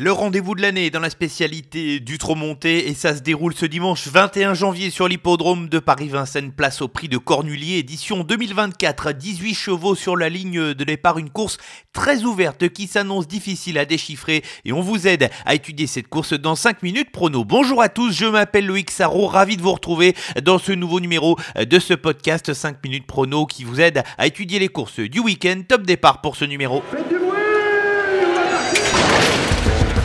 Le rendez-vous de l'année dans la spécialité du trot monté et ça se déroule ce dimanche 21 janvier sur l'hippodrome de Paris-Vincennes, place au prix de Cornulier, édition 2024. 18 chevaux sur la ligne de départ, une course très ouverte qui s'annonce difficile à déchiffrer et on vous aide à étudier cette course dans 5 minutes prono. Bonjour à tous, je m'appelle Loïc Sarro, ravi de vous retrouver dans ce nouveau numéro de ce podcast 5 minutes prono qui vous aide à étudier les courses du week-end. Top départ pour ce numéro.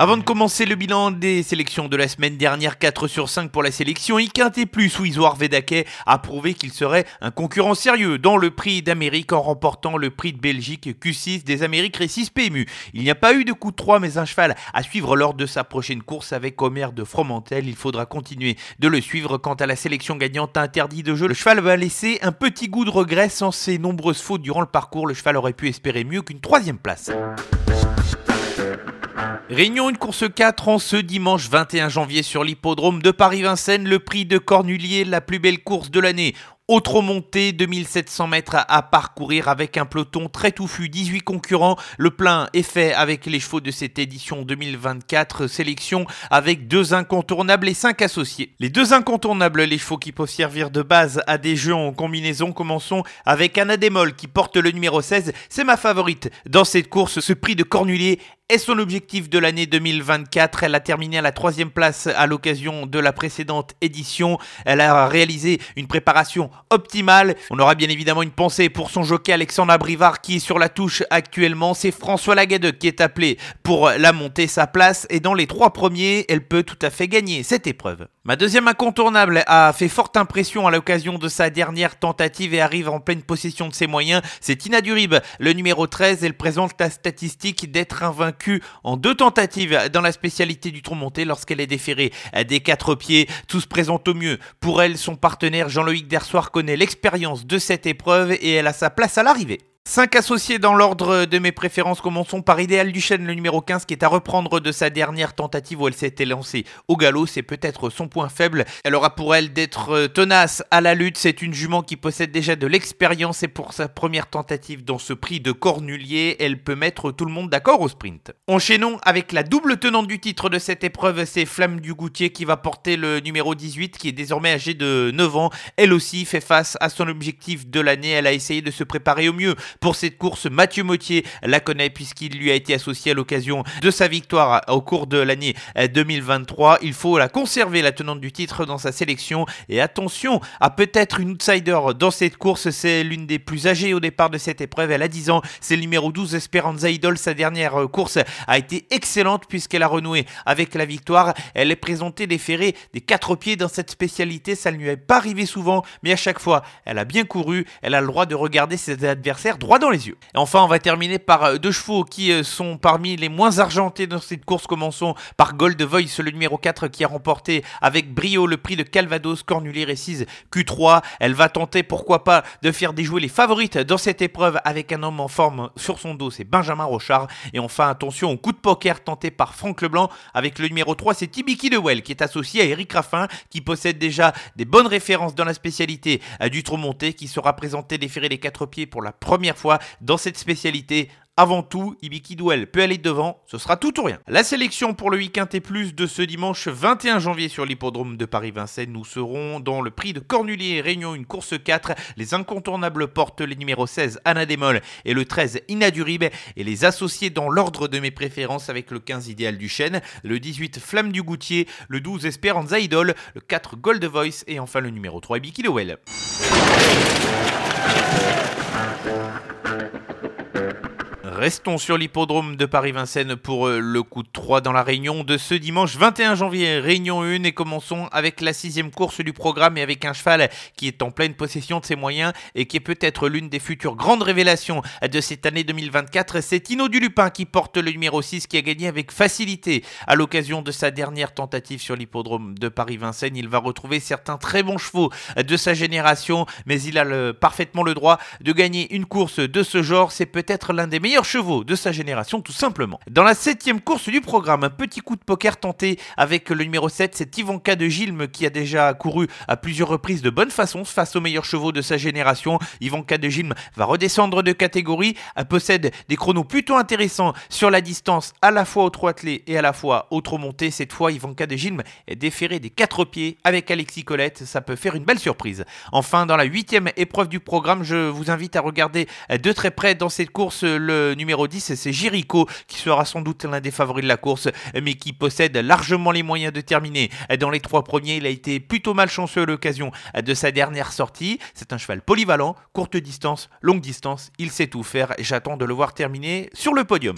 Avant de commencer le bilan des sélections de la semaine dernière, 4 sur 5 pour la sélection, Iquinté plus où Isoar Vedake a prouvé qu'il serait un concurrent sérieux dans le prix d'Amérique en remportant le prix de Belgique Q6 des Amériques Récis PMU. Il n'y a pas eu de coup de 3 mais un cheval à suivre lors de sa prochaine course avec Omer de Fromentel. Il faudra continuer de le suivre quant à la sélection gagnante interdit de jeu. Le cheval va laisser un petit goût de regret sans ses nombreuses fautes durant le parcours. Le cheval aurait pu espérer mieux qu'une troisième place. Réunion une course 4 en ce dimanche 21 janvier sur l'hippodrome de Paris-Vincennes, le prix de Cornulier, la plus belle course de l'année. Autre montée, 2700 mètres à parcourir avec un peloton très touffu, 18 concurrents. Le plein est fait avec les chevaux de cette édition 2024 sélection avec deux incontournables et cinq associés. Les deux incontournables, les chevaux qui peuvent servir de base à des jeux en combinaison, commençons avec Anna Demol qui porte le numéro 16. C'est ma favorite dans cette course. Ce prix de Cornulier est son objectif de l'année 2024. Elle a terminé à la troisième place à l'occasion de la précédente édition. Elle a réalisé une préparation On aura bien évidemment une pensée pour son jockey Alexandre Brivard qui est sur la touche actuellement. C'est François Lagadec qui est appelé pour la monter sa place et dans les trois premiers, elle peut tout à fait gagner cette épreuve. Ma deuxième incontournable a fait forte impression à l'occasion de sa dernière tentative et arrive en pleine possession de ses moyens. C'est Tina Durib, le numéro 13. Elle présente la statistique d'être invaincue en deux tentatives dans la spécialité du tronc monté lorsqu'elle est déférée des quatre pieds. Tout se présente au mieux. Pour elle, son partenaire Jean-Loïc Dersoir connaît l'expérience de cette épreuve et elle a sa place à l'arrivée. 5 associés dans l'ordre de mes préférences. Commençons par Idéal Duchesne, le numéro 15, qui est à reprendre de sa dernière tentative où elle s'était lancée au galop. C'est peut-être son point faible. Elle aura pour elle d'être tenace à la lutte. C'est une jument qui possède déjà de l'expérience et pour sa première tentative dans ce prix de Cornulier, elle peut mettre tout le monde d'accord au sprint. Enchaînons avec la double tenante du titre de cette épreuve. C'est Flamme du Goutier qui va porter le numéro 18, qui est désormais âgée de 9 ans. Elle aussi fait face à son objectif de l'année. Elle a essayé de se préparer au mieux pour cette course, Mathieu Mottier la connaît puisqu'il lui a été associé à l'occasion de sa victoire au cours de l'année 2023. Il faut la conserver, la tenante du titre, dans sa sélection. Et attention à peut-être une outsider dans cette course. C'est l'une des plus âgées au départ de cette épreuve. Elle a 10 ans. C'est le numéro 12, Esperanza Idol. Sa dernière course a été excellente puisqu'elle a renoué avec la victoire. Elle est présentée des ferrés des quatre pieds dans cette spécialité. Ça ne lui est pas arrivé souvent, mais à chaque fois, elle a bien couru. Elle a le droit de regarder ses adversaires droit dans les yeux. Et enfin, on va terminer par euh, deux chevaux qui euh, sont parmi les moins argentés dans cette course. Commençons par Gold Voice, le numéro 4 qui a remporté avec brio le prix de Calvados Cornulier Récise Q3. Elle va tenter, pourquoi pas, de faire déjouer les favorites dans cette épreuve avec un homme en forme sur son dos, c'est Benjamin Rochard. Et enfin, attention au coup de poker tenté par Franck Leblanc avec le numéro 3, c'est Tibiki Dewell qui est associé à Eric Raffin qui possède déjà des bonnes références dans la spécialité du trot monté qui sera présenté déféré les quatre pieds pour la première fois dans cette spécialité avant tout, Ibiki Duel peut aller devant, ce sera tout ou rien. La sélection pour le week-end et plus de ce dimanche 21 janvier sur l'hippodrome de Paris-Vincennes. Nous serons dans le prix de Cornulier Réunion, une course 4. Les incontournables portent les numéros 16 Anna Demol et le 13 Inadurib et les associés dans l'ordre de mes préférences avec le 15 Idéal du Chêne, le 18 Flamme du Goutier, le 12 Esperanza Idol, le 4 Gold Voice et enfin le numéro 3 Ibiki Duel. Restons sur l'hippodrome de Paris-Vincennes pour euh, le coup de 3 dans la réunion de ce dimanche 21 janvier, réunion 1 et commençons avec la sixième course du programme et avec un cheval qui est en pleine possession de ses moyens et qui est peut-être l'une des futures grandes révélations de cette année 2024. C'est Tino Dulupin qui porte le numéro 6 qui a gagné avec facilité à l'occasion de sa dernière tentative sur l'hippodrome de Paris-Vincennes. Il va retrouver certains très bons chevaux de sa génération mais il a parfaitement le droit de gagner une course de ce genre. C'est peut-être l'un des meilleurs chevaux de sa génération tout simplement. Dans la septième course du programme, un petit coup de poker tenté avec le numéro 7, c'est Ivanka de Gilme qui a déjà couru à plusieurs reprises de bonne façon face aux meilleurs chevaux de sa génération. Ivanka de Gilme va redescendre de catégorie, possède des chronos plutôt intéressants sur la distance à la fois au trot attelé et à la fois au trot monté. Cette fois, Ivanka de Gilme est déféré des quatre pieds avec Alexis Colette, ça peut faire une belle surprise. Enfin, dans la huitième épreuve du programme, je vous invite à regarder de très près dans cette course le numéro 10, c'est Jericho qui sera sans doute l'un des favoris de la course, mais qui possède largement les moyens de terminer. Dans les trois premiers, il a été plutôt malchanceux à l'occasion de sa dernière sortie. C'est un cheval polyvalent, courte distance, longue distance, il sait tout faire et j'attends de le voir terminer sur le podium.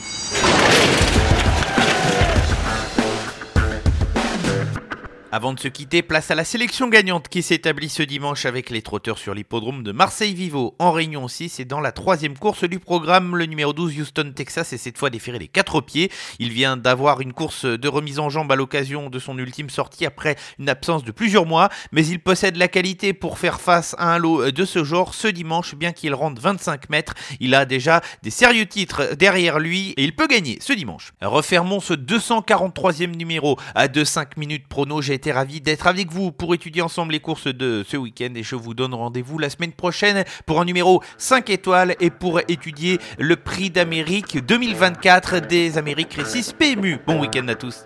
Avant de se quitter, place à la sélection gagnante qui s'établit ce dimanche avec les trotteurs sur l'hippodrome de Marseille-Vivo en Réunion 6 et dans la troisième course du programme, le numéro 12 Houston Texas est cette fois déféré les quatre pieds. Il vient d'avoir une course de remise en jambe à l'occasion de son ultime sortie après une absence de plusieurs mois, mais il possède la qualité pour faire face à un lot de ce genre ce dimanche, bien qu'il rentre 25 mètres. Il a déjà des sérieux titres derrière lui et il peut gagner ce dimanche. Refermons ce 243e numéro à 2-5 minutes prono. J'ai été ravi d'être avec vous pour étudier ensemble les courses de ce week-end et je vous donne rendez-vous la semaine prochaine pour un numéro 5 étoiles et pour étudier le prix d'Amérique 2024 des Amériques Récis PMU. Bon week-end à tous.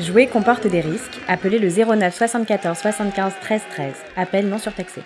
Jouer comporte des risques. Appelez le 09 74 75 13 13. Appel non surtaxé.